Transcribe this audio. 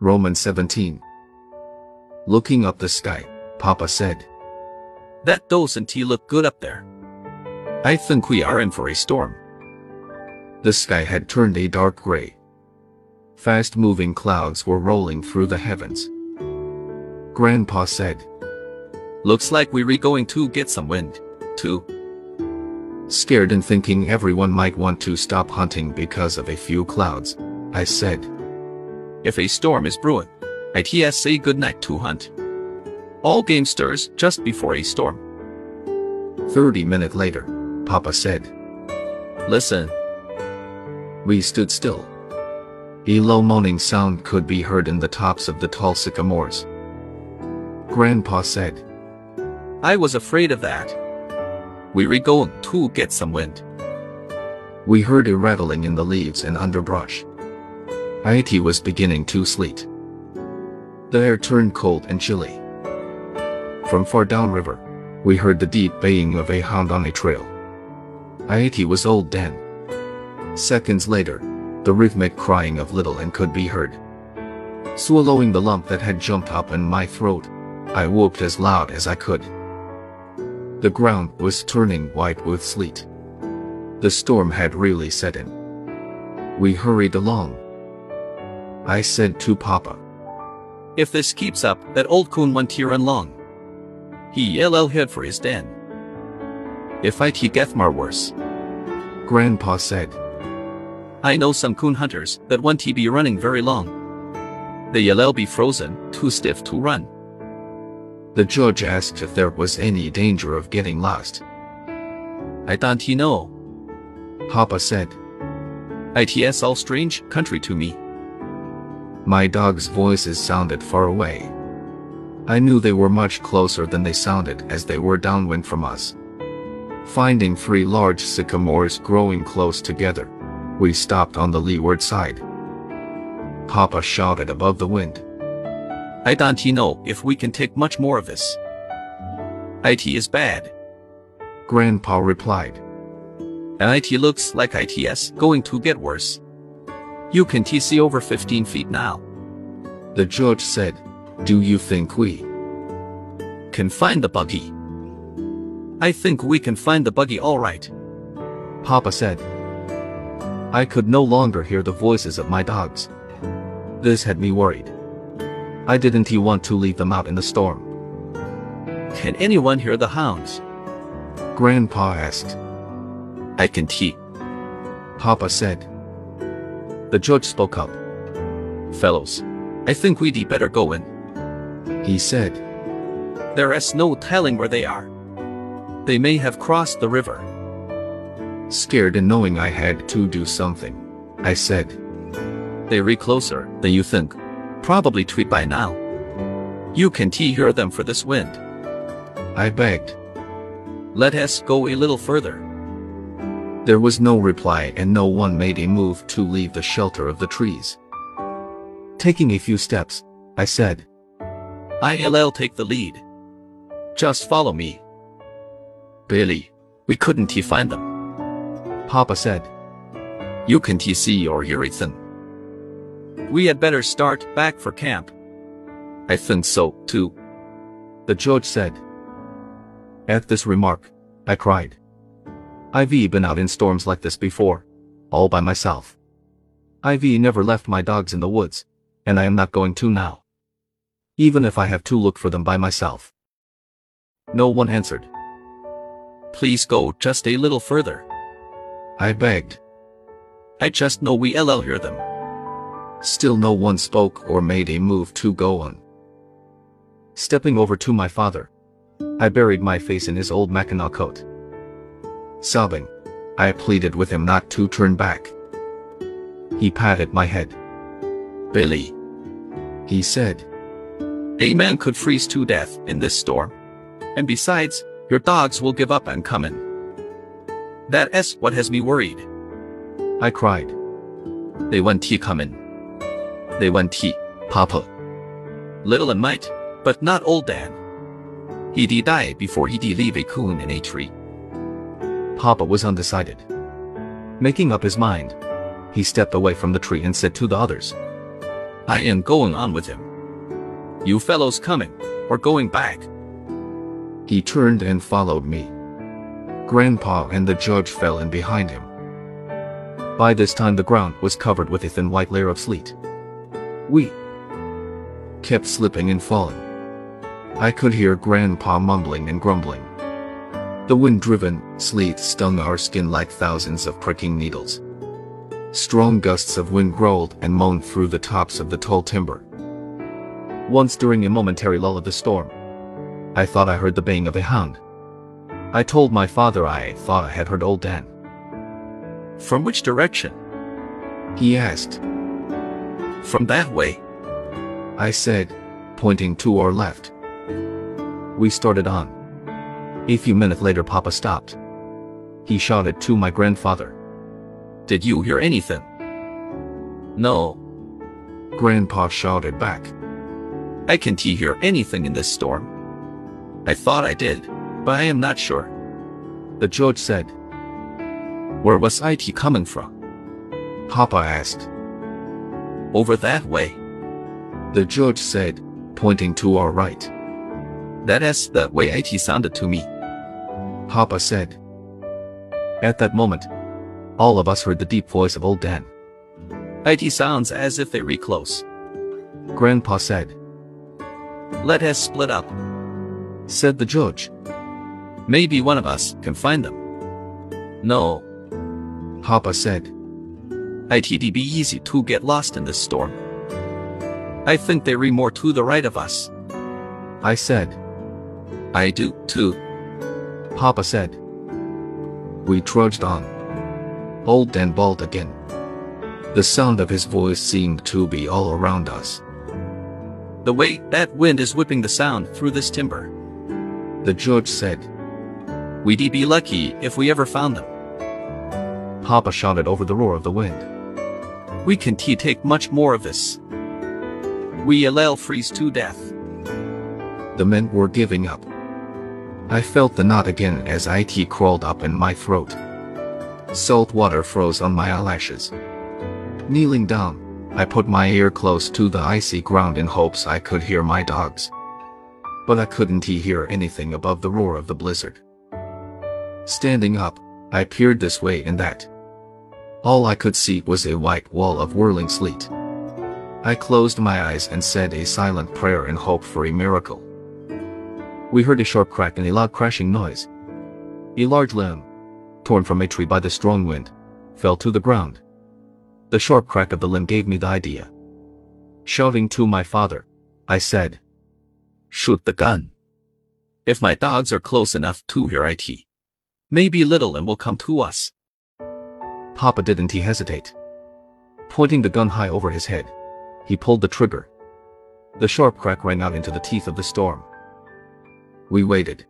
Romans 17. Looking up the sky, Papa said, That doesn't he look good up there. I think we are in for a storm. The sky had turned a dark gray. Fast moving clouds were rolling through the heavens. Grandpa said, Looks like we're going to get some wind, too. Scared and thinking everyone might want to stop hunting because of a few clouds, I said, If a storm is brewing, say goodnight to hunt. All game stirs just before a storm. Thirty minutes later, Papa said, Listen, We stood still. A low moaning sound could be heard in the tops of the tall sycamores. Grandpa said, I was afraid of that. We're going to get some wind. We heard a rattling in the leaves and underbrush. It was beginning to sleet. The air turned cold and chilly. From far downriver, we heard the deep baying of a hound on a trail. It was old Dan. Seconds later, the rhythmic crying of Little Ann could be heard. Swallowing the lump that had jumped up in my throat, I whooped as loud as I could. The ground was turning white with sleet. The storm had really set in. We hurried along. I said to Papa, If this keeps up, that old coon won't here run long. He ll head for his den. If I he get more worse. Grandpa said, I know some coon hunters that won't he be running very long. They ll be frozen, too stiff to run. The judge asked if there was any danger of getting lost. I don't he know. Papa said, It's all strange country to me. My dog's voices sounded far away. I knew they were much closer than they sounded as they were downwind from us. Finding three large sycamores growing close together, we stopped on the leeward side. Papa shouted above the wind. I don't know if we can take much more of this. It is bad. Grandpa replied. It looks like it's going to get worse. You can see over 15 feet now. The judge said, Do you think we Can find the buggy. I think we can find the buggy all right. Papa said. I could no longer hear the voices of my dogs. This had me worried. I didn't he want to leave them out in the storm. Can anyone hear the hounds? Grandpa asked. I can tee. Papa said. The judge spoke up. Fellows, I think we'd better go in. He said. There is no telling where they are. They may have crossed the river. Scared and knowing I had to do something, I said. They're closer than you think. Probably tweet by now. You can tee hear them for this wind. I begged. Let us go a little further. There was no reply and no one made a move to leave the shelter of the trees. Taking a few steps, I said, I'll take the lead. Just follow me. Billy, we couldn't he find them. Papa said, You can't see or hear them. We had better start back for camp. I think so, too. The judge said. At this remark, I cried. I've been out in storms like this before, all by myself. I've never left my dogs in the woods, and I am not going to now. Even if I have to look for them by myself. No one answered. Please go just a little further. I begged. I just know we'll hear them. Still no one spoke or made a move to go on. Stepping over to my father, I buried my face in his old Mackinaw coat. Sobbing, I pleaded with him not to turn back. He patted my head. Billy, He said, a man could freeze to death in this storm. And besides, your dogs will give up and come in. That is what has me worried. I cried. They want tea come in. They want tea, Papa. Little Ann might, but not old Dan. He did die before he did leave a coon in a tree. Papa was undecided. Making up his mind, he stepped away from the tree and said to the others, I am going on with him. You fellows coming, or going back? He turned and followed me. Grandpa and the judge fell in behind him. By this time the ground was covered with a thin white layer of sleet. We kept slipping and falling. I could hear Grandpa mumbling and grumbling. The wind-driven sleet stung our skin like thousands of pricking needles. Strong gusts of wind growled and moaned through the tops of the tall timber. Once during a momentary lull of the storm, I thought I heard the baying of a hound. I told my father I thought I had heard old Dan. From which direction? He asked. From that way. I said, pointing to our left. We started on. A few minutes later Papa stopped. He shouted to my grandfather. Did you hear anything? No. Grandpa shouted back. I can't hear anything in this storm. I thought I did, but I am not sure. The judge said. Where was it coming from? Papa asked. Over that way. The judge said, pointing to our right. That is the way it sounded to me. Papa said. At that moment, all of us heard the deep voice of old Dan. It sounds as if they were close. Grandpa said. Let us split up, said the judge. Maybe one of us can find them. No. Papa said. It'd be easy to get lost in this storm. I think they are more to the right of us. I said. I do, too. Papa said. We trudged on. Old Dan bawled again. The sound of his voice seemed to be all around us. The way that wind is whipping the sound through this timber. The judge said. We'd be lucky if we ever found them. Papa shouted over the roar of the wind. We can't take much more of this. We all'll freeze to death. The men were giving up. I felt the knot again as it crawled up in my throat. Salt water froze on my eyelashes. Kneeling down, I put my ear close to the icy ground in hopes I could hear my dogs. But I couldn't hear anything above the roar of the blizzard. Standing up, I peered this way and that. All I could see was a white wall of whirling sleet. I closed my eyes and said a silent prayer in hope for a miracle. We heard a sharp crack and a loud crashing noise. A large limb, torn from a tree by the strong wind, fell to the ground. The sharp crack of the limb gave me the idea. Shouting to my father, I said, Shoot the gun. If my dogs are close enough to hear it, maybe Little Ann will come to us. Papa didn't he hesitate. Pointing the gun high over his head, he pulled the trigger. The sharp crack rang out into the teeth of the storm. We waited.